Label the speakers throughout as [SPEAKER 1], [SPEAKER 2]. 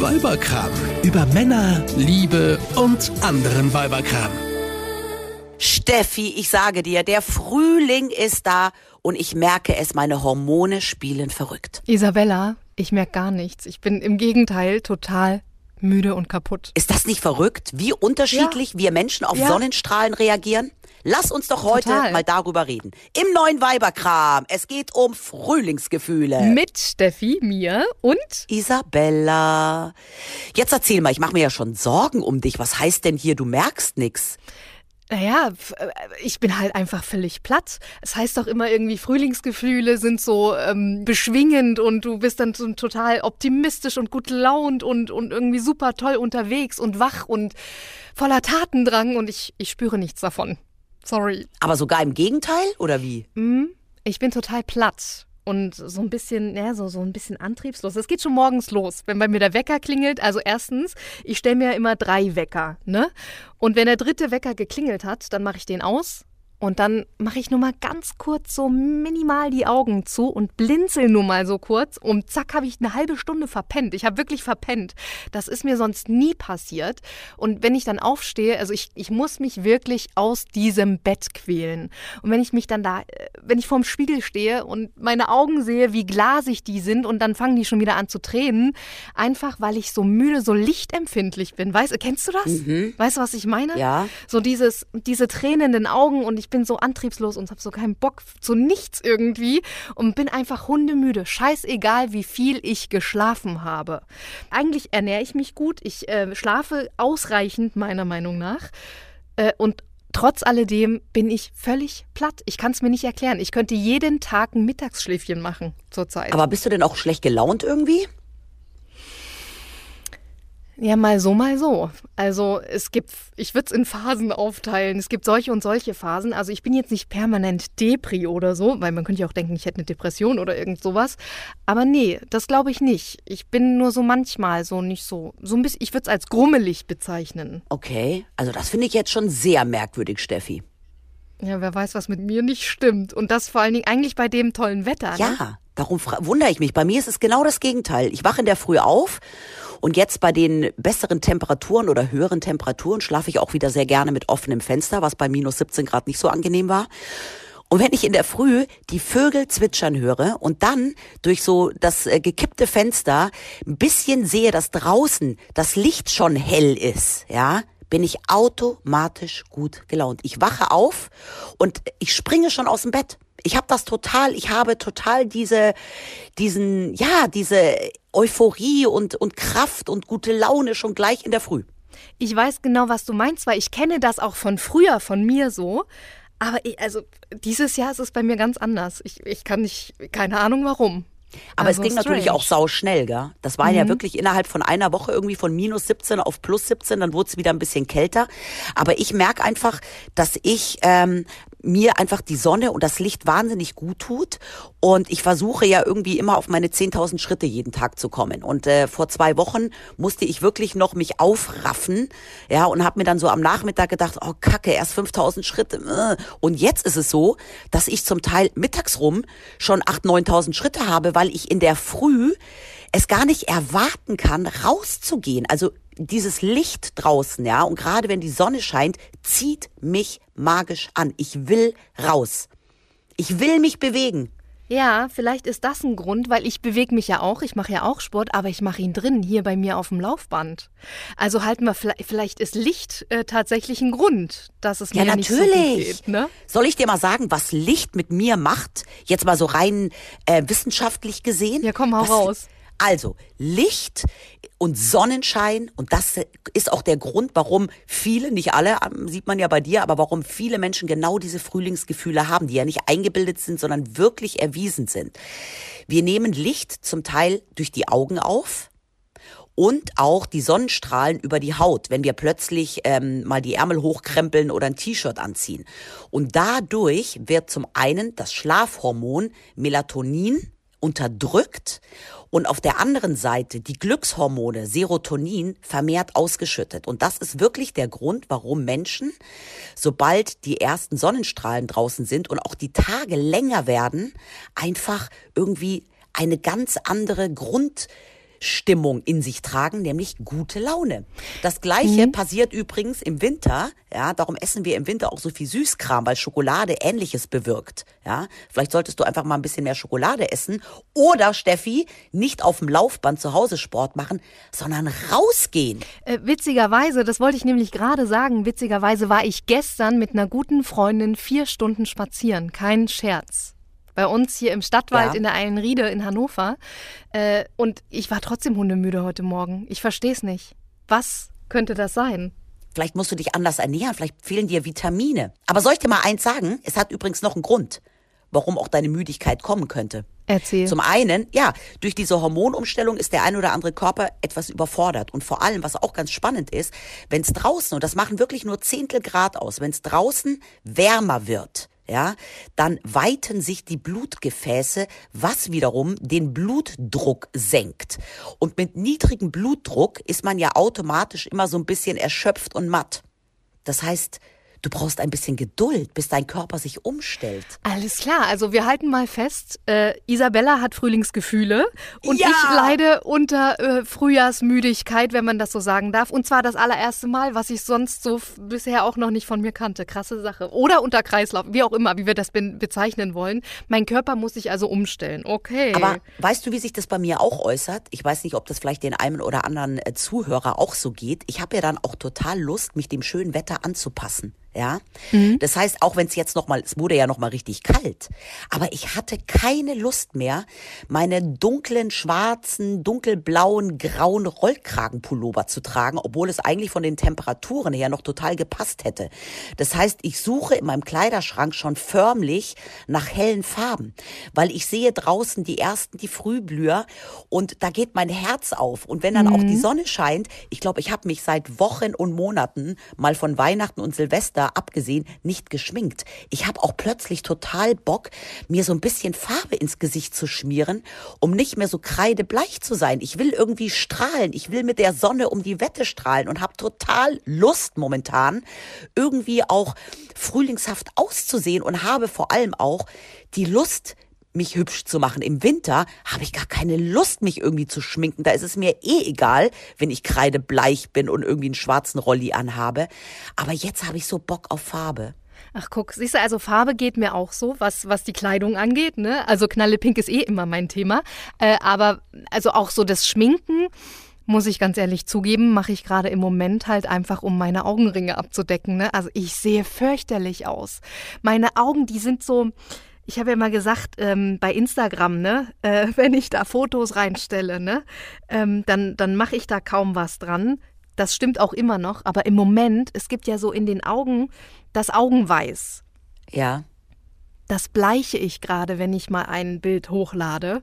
[SPEAKER 1] Weiberkram. Über Männer, Liebe und anderen Weiberkram.
[SPEAKER 2] Steffi, ich sage dir, der Frühling ist da und ich merke es, meine Hormone spielen verrückt.
[SPEAKER 3] Isabella, ich merke gar nichts. Ich bin im Gegenteil total müde und kaputt.
[SPEAKER 2] Ist das nicht verrückt, wie unterschiedlich wir Menschen auf
[SPEAKER 3] Ja.
[SPEAKER 2] Sonnenstrahlen reagieren? Lass uns doch heute
[SPEAKER 3] Total.
[SPEAKER 2] mal darüber reden. Im neuen Weiberkram. Es geht um Frühlingsgefühle.
[SPEAKER 3] Mit Steffi, mir und
[SPEAKER 2] Isabella. Jetzt erzähl mal, ich mache mir ja schon Sorgen um dich. Was heißt denn hier, du merkst nix?
[SPEAKER 3] Naja, äh, ich bin halt einfach völlig platt. Es heißt doch immer irgendwie, Frühlingsgefühle sind so ähm, beschwingend und du bist dann so total optimistisch und gut gelaunt und, und irgendwie super toll unterwegs und wach und voller Tatendrang und ich, ich spüre nichts davon. Sorry.
[SPEAKER 2] Aber sogar im Gegenteil, oder wie?
[SPEAKER 3] Mhm. Ich bin total platt und so ein bisschen, ja, so, so ein bisschen antriebslos. Es geht schon morgens los, wenn bei mir der Wecker klingelt. Also erstens, ich stelle mir ja immer drei Wecker, ne? Und wenn der dritte Wecker geklingelt hat, dann mache ich den aus. Und dann mache ich nur mal ganz kurz so minimal die Augen zu und blinzel nur mal so kurz. Und zack, habe ich eine halbe Stunde verpennt. Ich habe wirklich verpennt. Das ist mir sonst nie passiert. Und wenn ich dann aufstehe, also ich, ich muss mich wirklich aus diesem Bett quälen. Und wenn ich mich dann da, äh, wenn ich vorm Spiegel stehe und meine Augen sehe, wie glasig die sind und dann fangen die schon wieder an zu tränen, einfach weil ich so müde, so lichtempfindlich bin. Weißt, kennst du das? Weißt du, was ich meine?
[SPEAKER 2] Ja.
[SPEAKER 3] So dieses, diese tränenden Augen und ich bin so antriebslos und habe so keinen Bock zu nichts irgendwie und bin einfach hundemüde. Scheißegal, wie viel ich geschlafen habe. Eigentlich ernähre ich mich gut. Ich äh, schlafe ausreichend, meiner Meinung nach. Äh, und trotz alledem bin ich völlig platt. Ich kann es mir nicht erklären. Ich könnte jeden Tag ein Mittagsschläfchen machen zurzeit.
[SPEAKER 2] Aber bist du denn auch schlecht gelaunt irgendwie?
[SPEAKER 3] Ja, mal so, mal so. Also es gibt, ich würde es in Phasen aufteilen. Es gibt solche und solche Phasen. Also ich bin jetzt nicht permanent Depri oder so, weil man könnte ja auch denken, ich hätte eine Depression oder irgend sowas. Aber nee, das glaube ich nicht. Ich bin nur so manchmal so nicht so, so ein bisschen, ich würde es als grummelig bezeichnen.
[SPEAKER 2] Okay, also das finde ich jetzt schon sehr merkwürdig, Steffi.
[SPEAKER 3] Ja, wer weiß, was mit mir nicht stimmt. Und das vor allen Dingen eigentlich bei dem tollen Wetter. Ne?
[SPEAKER 2] Ja, darum wundere ich mich. Bei mir ist es genau das Gegenteil. Ich wache in der Früh auf und jetzt bei den besseren Temperaturen oder höheren Temperaturen schlafe ich auch wieder sehr gerne mit offenem Fenster, was bei minus 17 Grad nicht so angenehm war. Und wenn ich in der Früh die Vögel zwitschern höre und dann durch so das äh, gekippte Fenster ein bisschen sehe, dass draußen das Licht schon hell ist, ja, bin ich automatisch gut gelaunt. Ich wache auf und ich springe schon aus dem Bett. Ich habe das total, ich habe total diese, diesen, ja, diese Euphorie und, und Kraft und gute Laune schon gleich in der Früh.
[SPEAKER 3] Ich weiß genau, was du meinst, weil ich kenne das auch von früher, von mir so. Aber ich, also dieses Jahr ist es bei mir ganz anders. Ich, ich kann nicht, keine Ahnung warum.
[SPEAKER 2] Aber
[SPEAKER 3] Also
[SPEAKER 2] es ging natürlich
[SPEAKER 3] strange.
[SPEAKER 2] auch sau schnell, gell? Das war ja wirklich innerhalb von einer Woche irgendwie von minus 17 auf plus 17, dann wurde es wieder ein bisschen kälter. Aber ich merke einfach, dass ich ähm, mir einfach die Sonne und das Licht wahnsinnig gut tut. Und ich versuche ja irgendwie immer auf meine 10.000 Schritte jeden Tag zu kommen. Und äh, vor zwei Wochen musste ich wirklich noch mich aufraffen, ja, und habe mir dann so am Nachmittag gedacht, oh Kacke, erst 5.000 Schritte. äh. Und jetzt ist es so, dass ich zum Teil mittags rum schon 8.000, 9.000 Schritte habe, weil ich in der Früh es gar nicht erwarten kann, rauszugehen. Also dieses Licht draußen, ja, und gerade wenn die Sonne scheint, zieht mich magisch an. Ich will raus. Ich will mich bewegen.
[SPEAKER 3] Ja, vielleicht ist das ein Grund, weil ich bewege mich ja auch, ich mache ja auch Sport, aber ich mache ihn drin, hier bei mir auf dem Laufband. Also halten wir, vielleicht, ist Licht äh, tatsächlich ein Grund, dass es
[SPEAKER 2] Ja,
[SPEAKER 3] mir nicht so gut geht. Ne?
[SPEAKER 2] Soll ich dir mal sagen, was Licht mit mir macht? Jetzt mal so rein äh, wissenschaftlich gesehen.
[SPEAKER 3] Ja, komm, hau
[SPEAKER 2] was,
[SPEAKER 3] raus.
[SPEAKER 2] Also, Licht und Sonnenschein, und das ist auch der Grund, warum viele, nicht alle, ähm, sieht man ja bei dir, aber warum viele Menschen genau diese Frühlingsgefühle haben, die ja nicht eingebildet sind, sondern wirklich erwiesen sind. Wir nehmen Licht zum Teil durch die Augen auf, und auch die Sonnenstrahlen über die Haut, wenn wir plötzlich ähm, mal die Ärmel hochkrempeln oder ein T-Shirt anziehen. Und dadurch wird zum einen das Schlafhormon Melatonin unterdrückt und auf der anderen Seite die Glückshormone Serotonin vermehrt ausgeschüttet. Und das ist wirklich der Grund, warum Menschen, sobald die ersten Sonnenstrahlen draußen sind und auch die Tage länger werden, einfach irgendwie eine ganz andere Grund Grundstimmung in sich tragen, nämlich gute Laune. Das gleiche mhm. passiert übrigens im Winter, ja, darum essen wir im Winter auch so viel Süßkram, weil Schokolade ähnliches bewirkt, ja. Vielleicht solltest du einfach mal ein bisschen mehr Schokolade essen oder Steffi, nicht auf dem Laufband zu Hause Sport machen, sondern rausgehen.
[SPEAKER 3] Äh, witzigerweise, das wollte ich nämlich gerade sagen, witzigerweise war ich gestern mit einer guten Freundin vier Stunden spazieren, kein Scherz bei uns hier im Stadtwald ja. in der Eilenriede in Hannover. Äh, und ich war trotzdem hundemüde heute Morgen. Ich verstehe es nicht. Was könnte das sein?
[SPEAKER 2] Vielleicht musst du dich anders ernähren, vielleicht fehlen dir Vitamine. Aber soll ich dir mal eins sagen? Es hat übrigens noch einen Grund, warum auch deine Müdigkeit kommen könnte.
[SPEAKER 3] Erzähl.
[SPEAKER 2] Zum einen, ja, durch diese Hormonumstellung ist der ein oder andere Körper etwas überfordert. Und vor allem, was auch ganz spannend ist, wenn es draußen, und das machen wirklich nur Zehntel Grad aus, wenn es draußen wärmer wird, ja, dann weiten sich die Blutgefäße, was wiederum den Blutdruck senkt. Und mit niedrigem Blutdruck ist man ja automatisch immer so ein bisschen erschöpft und matt. Das heißt, Du brauchst ein bisschen Geduld, bis dein Körper sich umstellt.
[SPEAKER 3] Alles klar, also wir halten mal fest, äh, Isabella hat Frühlingsgefühle und ja! ich leide unter äh, Frühjahrsmüdigkeit, wenn man das so sagen darf. Und zwar das allererste Mal, was ich sonst so bisher auch noch nicht von mir kannte. Krasse Sache. Oder unter Kreislauf, wie auch immer, wie wir das be bezeichnen wollen. Mein Körper muss sich also umstellen. Okay.
[SPEAKER 2] Aber weißt du, wie sich das bei mir auch äußert? Ich weiß nicht, ob das vielleicht den einen oder anderen äh, Zuhörer auch so geht. Ich habe ja dann auch total Lust, mich dem schönen Wetter anzupassen ja. Mhm. Das heißt, auch wenn es jetzt noch mal, es wurde ja noch mal richtig kalt, aber ich hatte keine Lust mehr, meine dunklen, schwarzen, dunkelblauen, grauen Rollkragenpullover zu tragen, obwohl es eigentlich von den Temperaturen her noch total gepasst hätte. Das heißt, ich suche in meinem Kleiderschrank schon förmlich nach hellen Farben, weil ich sehe draußen die ersten, die Frühblüher und da geht mein Herz auf und wenn dann mhm. auch die mhm. Sonne scheint, ich glaube, ich habe mich seit Wochen und Monaten mal von Weihnachten und Silvester abgesehen nicht geschminkt. Ich habe auch plötzlich total Bock, mir so ein bisschen Farbe ins Gesicht zu schmieren, um nicht mehr so kreidebleich zu sein. Ich will irgendwie strahlen. Ich will mit der Sonne um die Wette strahlen und habe total Lust momentan, irgendwie auch frühlingshaft auszusehen und habe vor allem auch die Lust, mich hübsch zu machen. Im Winter habe ich gar keine Lust, mich irgendwie zu schminken. Da ist es mir eh egal, wenn ich kreidebleich bin und irgendwie einen schwarzen Rolli anhabe. Aber jetzt habe ich so Bock auf Farbe.
[SPEAKER 3] Ach guck, siehst du, also Farbe geht mir auch so, was, was die Kleidung angeht. Ne? Also knallepink ist eh immer mein Thema. Äh, aber also auch so das Schminken, muss ich ganz ehrlich zugeben, mache ich gerade im Moment halt einfach, um meine Augenringe abzudecken. Ne? Also ich sehe fürchterlich aus. Meine Augen, die sind so, ich habe ja mal gesagt, ähm, bei Instagram, ne, äh, wenn ich da Fotos reinstelle, ne, ähm, dann, dann mache ich da kaum was dran. Das stimmt auch immer noch, aber im Moment, es gibt ja so in den Augen das Augenweiß.
[SPEAKER 2] Ja.
[SPEAKER 3] Das bleiche ich gerade, wenn ich mal ein Bild hochlade,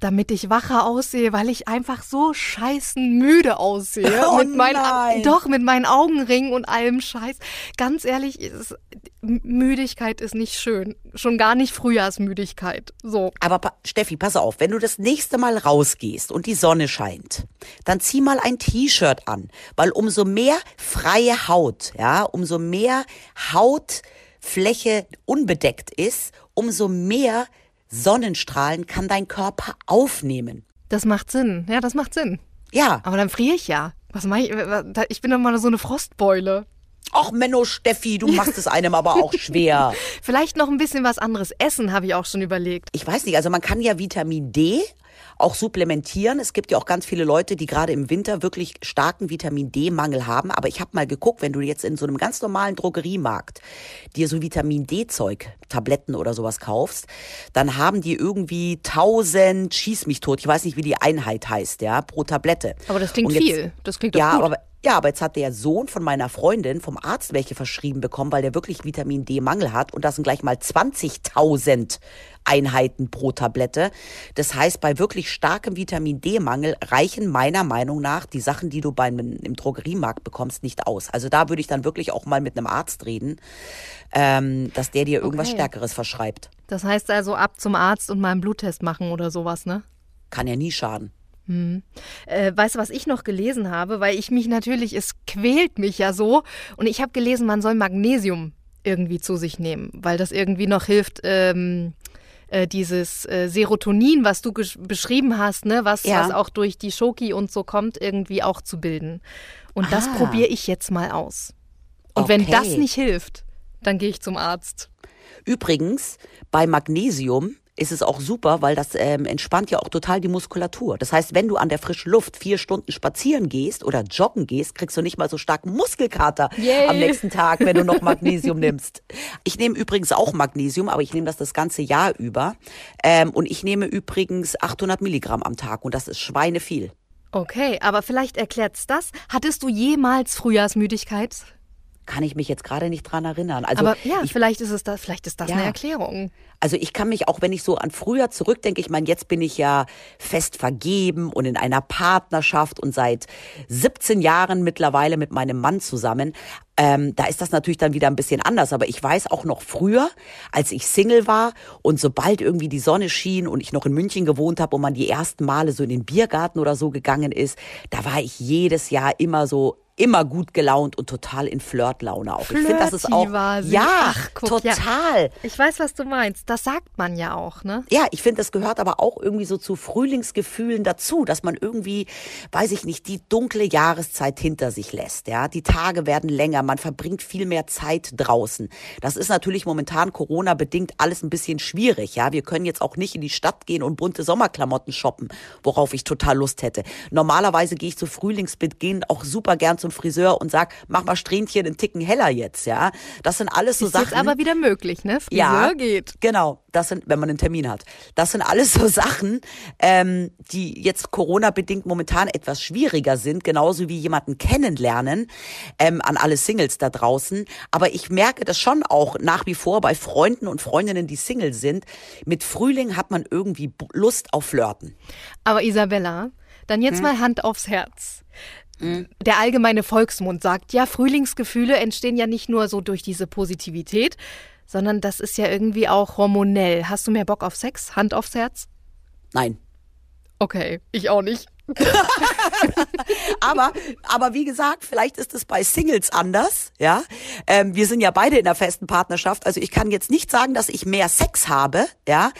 [SPEAKER 3] damit ich wacher aussehe, weil ich einfach so scheißen müde aussehe.
[SPEAKER 2] Oh mit meinen,
[SPEAKER 3] doch, mit meinen Augenringen und allem Scheiß. Ganz ehrlich, ist, Müdigkeit ist nicht schön. Schon gar nicht Frühjahrsmüdigkeit. So.
[SPEAKER 2] Aber Steffi, pass auf, wenn du das nächste Mal rausgehst und die Sonne scheint, dann zieh mal ein T-Shirt an. Weil umso mehr freie Haut, ja, umso mehr Hautfläche unbedeckt ist, umso mehr Sonnenstrahlen kann dein Körper aufnehmen.
[SPEAKER 3] Das macht Sinn. Ja, das macht Sinn.
[SPEAKER 2] Ja.
[SPEAKER 3] Aber dann friere ich ja. Was mache ich? Ich bin doch mal so eine Frostbeule.
[SPEAKER 2] Ach, Menno Steffi, du machst es einem aber auch schwer.
[SPEAKER 3] Vielleicht noch ein bisschen was anderes essen, habe ich auch schon überlegt.
[SPEAKER 2] Ich weiß nicht, also man kann ja Vitamin D auch supplementieren. Es gibt ja auch ganz viele Leute, die gerade im Winter wirklich starken Vitamin D-Mangel haben. Aber ich habe mal geguckt, wenn du jetzt in so einem ganz normalen Drogeriemarkt dir so Vitamin D-Zeug, Tabletten oder sowas kaufst, dann haben die irgendwie 1000, schieß mich tot, ich weiß nicht, wie die Einheit heißt, ja, pro Tablette.
[SPEAKER 3] Aber das klingt jetzt, viel. Das klingt doch
[SPEAKER 2] ja,
[SPEAKER 3] gut.
[SPEAKER 2] Aber, ja, aber jetzt hat der Sohn von meiner Freundin vom Arzt welche verschrieben bekommen, weil der wirklich Vitamin D-Mangel hat. Und das sind gleich mal 20.000 Einheiten pro Tablette. Das heißt, bei wirklich starkem Vitamin D-Mangel reichen meiner Meinung nach die Sachen, die du beim, im Drogeriemarkt bekommst, nicht aus. Also da würde ich dann wirklich auch mal mit einem Arzt reden, ähm, dass der dir irgendwas okay. Stärkeres verschreibt.
[SPEAKER 3] Das heißt also ab zum Arzt und mal einen Bluttest machen oder sowas, ne?
[SPEAKER 2] Kann ja nie schaden.
[SPEAKER 3] Hm. Äh, weißt du, was ich noch gelesen habe? Weil ich mich natürlich, es quält mich ja so. Und ich habe gelesen, man soll Magnesium irgendwie zu sich nehmen, weil das irgendwie noch hilft, ähm, äh, dieses äh, Serotonin, was du beschrieben hast, ne, was, ja. was auch durch die Schoki und so kommt, irgendwie auch zu bilden. Und ah. das probiere ich jetzt mal aus. Und okay. wenn das nicht hilft, dann gehe ich zum Arzt.
[SPEAKER 2] Übrigens, bei Magnesium ist es auch super, weil das ähm, entspannt ja auch total die Muskulatur. Das heißt, wenn du an der frischen Luft vier Stunden spazieren gehst oder joggen gehst, kriegst du nicht mal so starken Muskelkater Yay. am nächsten Tag, wenn du noch Magnesium nimmst. Ich nehme übrigens auch Magnesium, aber ich nehme das das ganze Jahr über. Ähm, und ich nehme übrigens 800 Milligramm am Tag und das ist schweineviel.
[SPEAKER 3] Okay, aber vielleicht erklärt's das. Hattest du jemals Frühjahrsmüdigkeit?
[SPEAKER 2] Kann ich mich jetzt gerade nicht dran erinnern. Also
[SPEAKER 3] Aber ja, ich, vielleicht ist es da, vielleicht ist das ja. eine Erklärung.
[SPEAKER 2] Also ich kann mich auch, wenn ich so an früher zurückdenke, ich meine, jetzt bin ich ja fest vergeben und in einer Partnerschaft und seit 17 Jahren mittlerweile mit meinem Mann zusammen. Ähm, da ist das natürlich dann wieder ein bisschen anders. Aber ich weiß auch noch früher, als ich Single war und sobald irgendwie die Sonne schien und ich noch in München gewohnt habe und man die ersten Male so in den Biergarten oder so gegangen ist, da war ich jedes Jahr immer so immer gut gelaunt und total in Flirtlaune auch.
[SPEAKER 3] Flirty ich finde, das ist auch
[SPEAKER 2] ja Ach, guck, total.
[SPEAKER 3] Ja. Ich weiß, was du meinst. Das sagt man ja auch, ne?
[SPEAKER 2] Ja, ich finde, das gehört aber auch irgendwie so zu Frühlingsgefühlen dazu, dass man irgendwie, weiß ich nicht, die dunkle Jahreszeit hinter sich lässt. Ja, die Tage werden länger, man verbringt viel mehr Zeit draußen. Das ist natürlich momentan Corona bedingt alles ein bisschen schwierig. Ja, wir können jetzt auch nicht in die Stadt gehen und bunte Sommerklamotten shoppen, worauf ich total Lust hätte. Normalerweise gehe ich zu Frühlingsbeginn auch super gern zum Friseur und sag, mach mal Strähnchen einen Ticken heller jetzt, ja. Das sind alles so
[SPEAKER 3] ist
[SPEAKER 2] Sachen.
[SPEAKER 3] Ist aber wieder möglich, ne?
[SPEAKER 2] Friseur ja, geht. Genau. Das sind, wenn man einen Termin hat. Das sind alles so Sachen, ähm, die jetzt Corona-bedingt momentan etwas schwieriger sind, genauso wie jemanden kennenlernen, ähm, an alle Singles da draußen. Aber ich merke das schon auch nach wie vor bei Freunden und Freundinnen, die Single sind. Mit Frühling hat man irgendwie Lust auf Flirten.
[SPEAKER 3] Aber Isabella, dann jetzt hm? mal Hand aufs Herz. Mhm. Der allgemeine Volksmund sagt, ja, Frühlingsgefühle entstehen ja nicht nur so durch diese Positivität, sondern das ist ja irgendwie auch hormonell. Hast du mehr Bock auf Sex? Hand aufs Herz?
[SPEAKER 2] Nein.
[SPEAKER 3] Okay, ich auch nicht.
[SPEAKER 2] aber, aber wie gesagt, vielleicht ist es bei Singles anders, ja. Ähm, wir sind ja beide in einer festen Partnerschaft, also ich kann jetzt nicht sagen, dass ich mehr Sex habe, ja.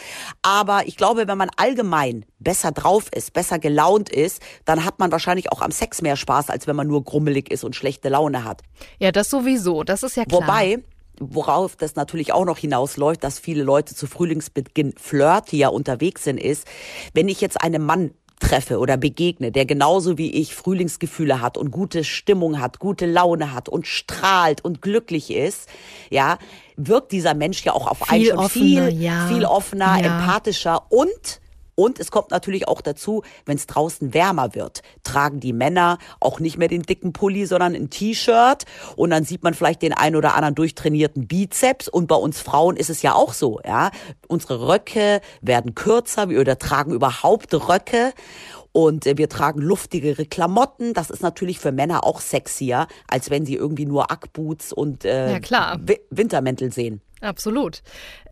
[SPEAKER 2] Aber ich glaube, wenn man allgemein besser drauf ist, besser gelaunt ist, dann hat man wahrscheinlich auch am Sex mehr Spaß, als wenn man nur grummelig ist und schlechte Laune hat.
[SPEAKER 3] Ja, das sowieso, das ist ja klar.
[SPEAKER 2] Wobei, worauf das natürlich auch noch hinausläuft, dass viele Leute zu Frühlingsbeginn flirtier unterwegs sind, ist, wenn ich jetzt einem Mann treffe oder begegne, der genauso wie ich Frühlingsgefühle hat und gute Stimmung hat, gute Laune hat und strahlt und glücklich ist, ja, wirkt dieser Mensch ja auch auf
[SPEAKER 3] viel einen
[SPEAKER 2] schon
[SPEAKER 3] offener,
[SPEAKER 2] viel,
[SPEAKER 3] ja.
[SPEAKER 2] viel offener, ja. empathischer und und es kommt natürlich auch dazu, wenn es draußen wärmer wird, tragen die Männer auch nicht mehr den dicken Pulli, sondern ein T-Shirt. Und dann sieht man vielleicht den ein oder anderen durchtrainierten Bizeps. Und bei uns Frauen ist es ja auch so, ja. Unsere Röcke werden kürzer, wir tragen überhaupt Röcke. Und äh, wir tragen luftigere Klamotten. Das ist natürlich für Männer auch sexier, als wenn sie irgendwie nur Ackboots und äh,
[SPEAKER 3] ja,
[SPEAKER 2] Wintermäntel sehen.
[SPEAKER 3] Absolut.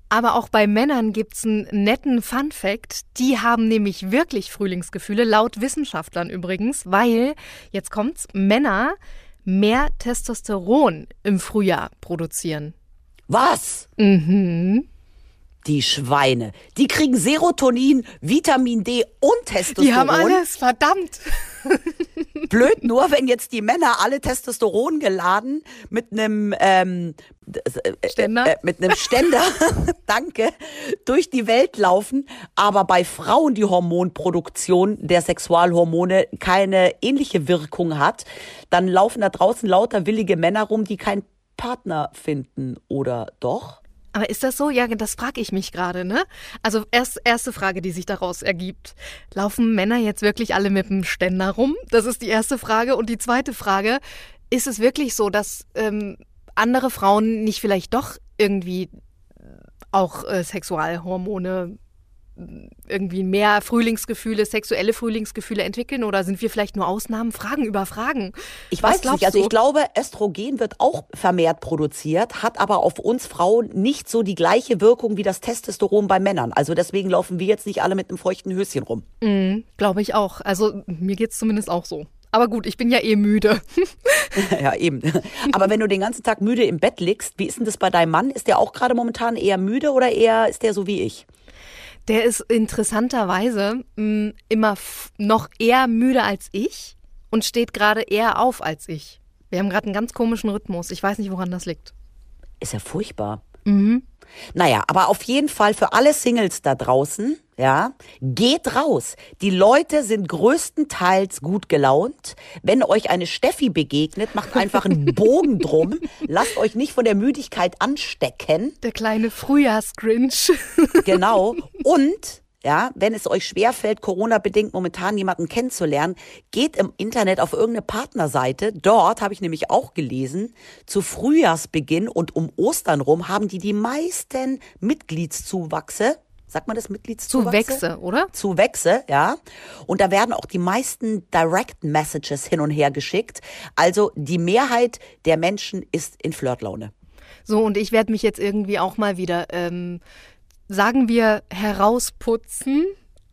[SPEAKER 3] Aber auch bei Männern gibt's einen netten Fun Fact. Die haben nämlich wirklich Frühlingsgefühle, laut Wissenschaftlern übrigens, weil, jetzt kommt's, Männer mehr Testosteron im Frühjahr produzieren.
[SPEAKER 2] Was?
[SPEAKER 3] Mhm.
[SPEAKER 2] Die Schweine. Die kriegen Serotonin, Vitamin D und Testosteron.
[SPEAKER 3] Die haben alles, verdammt.
[SPEAKER 2] Blöd nur, wenn jetzt die Männer alle Testosteron geladen mit einem ähm,
[SPEAKER 3] äh, Ständer, äh,
[SPEAKER 2] mit einem Ständer, danke, durch die Welt laufen, aber bei Frauen die Hormonproduktion der Sexualhormone keine ähnliche Wirkung hat, dann laufen da draußen lauter willige Männer rum, die keinen Partner finden, oder doch?
[SPEAKER 3] Aber ist das so? Ja, das frage ich mich gerade, ne? Also erst, erste Frage, die sich daraus ergibt. Laufen Männer jetzt wirklich alle mit dem Ständer rum? Das ist die erste Frage. Und die zweite Frage, ist es wirklich so, dass ähm, andere Frauen nicht vielleicht doch irgendwie auch äh, Sexualhormone irgendwie mehr Frühlingsgefühle, sexuelle Frühlingsgefühle entwickeln oder sind wir vielleicht nur Ausnahmen? Fragen über Fragen.
[SPEAKER 2] Ich weiß nicht. Also ich glaube, Östrogen wird auch vermehrt produziert, hat aber auf uns Frauen nicht so die gleiche Wirkung wie das Testosteron bei Männern. Also deswegen laufen wir jetzt nicht alle mit einem feuchten Höschen rum.
[SPEAKER 3] Mhm, glaube ich auch. Also mir geht's zumindest auch so. Aber gut, ich bin ja eh müde.
[SPEAKER 2] ja, eben. Aber wenn du den ganzen Tag müde im Bett liegst, wie ist denn das bei deinem Mann? Ist der auch gerade momentan eher müde oder eher ist der so wie ich?
[SPEAKER 3] Der ist interessanterweise mh, immer noch eher müde als ich und steht gerade eher auf als ich. Wir haben gerade einen ganz komischen Rhythmus. Ich weiß nicht, woran das liegt.
[SPEAKER 2] Ist ja furchtbar.
[SPEAKER 3] Mhm.
[SPEAKER 2] Naja, aber auf jeden Fall für alle Singles da draußen, ja, geht raus. Die Leute sind größtenteils gut gelaunt. Wenn euch eine Steffi begegnet, macht einfach einen Bogen drum. Lasst euch nicht von der Müdigkeit anstecken.
[SPEAKER 3] Der kleine Frühjahrsgrinch.
[SPEAKER 2] Genau. Und ja, wenn es euch schwerfällt, Corona-bedingt momentan jemanden kennenzulernen, geht im Internet auf irgendeine Partnerseite. Dort habe ich nämlich auch gelesen, zu Frühjahrsbeginn und um Ostern rum haben die die meisten Mitgliedszuwachse. Sagt man das Mitgliedszuwachse?
[SPEAKER 3] Zuwächse, oder?
[SPEAKER 2] Zuwächse, ja. Und da werden auch die meisten Direct Messages hin und her geschickt. Also die Mehrheit der Menschen ist in Flirtlaune.
[SPEAKER 3] So, und ich werde mich jetzt irgendwie auch mal wieder ähm, sagen wir, herausputzen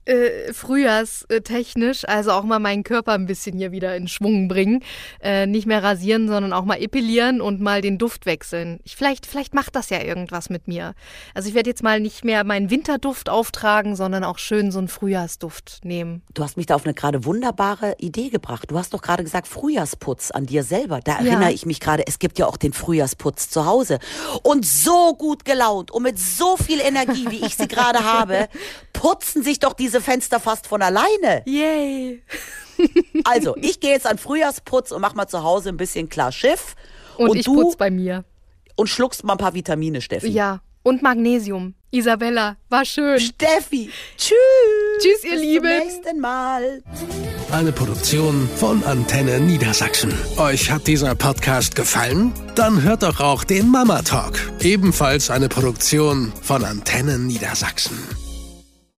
[SPEAKER 3] äh, frühjahrstechnisch, also auch mal meinen Körper ein bisschen hier wieder in Schwung bringen. Äh, nicht mehr rasieren, sondern auch mal epilieren und mal den Duft wechseln. Ich, vielleicht, vielleicht macht das ja irgendwas mit mir. Also ich werde jetzt mal nicht mehr meinen Winterduft auftragen, sondern auch schön so einen Frühjahrsduft nehmen.
[SPEAKER 2] Du hast mich da auf eine gerade wunderbare Idee gebracht. Du hast doch gerade gesagt Frühjahrsputz an dir selber. Da erinnere ja. ich mich gerade, es gibt ja auch den Frühjahrsputz zu Hause. Und so gut gelaunt und mit so viel Energie, wie ich sie gerade habe, putzen sich doch diese Fenster fast von alleine.
[SPEAKER 3] Yay.
[SPEAKER 2] also, ich gehe jetzt an Frühjahrsputz und mach mal zu Hause ein bisschen klar Schiff.
[SPEAKER 3] Und, und ich du putz bei mir.
[SPEAKER 2] Und schluckst mal ein paar Vitamine, Steffi.
[SPEAKER 3] Ja. Und Magnesium. Isabella, war schön.
[SPEAKER 2] Steffi, tschüss.
[SPEAKER 3] Tschüss, ihr
[SPEAKER 2] Bis
[SPEAKER 3] Lieben.
[SPEAKER 2] Bis zum nächsten Mal.
[SPEAKER 1] Eine Produktion von Antenne Niedersachsen. Euch hat dieser Podcast gefallen? Dann hört doch auch den Mama Talk. Ebenfalls eine Produktion von Antenne Niedersachsen.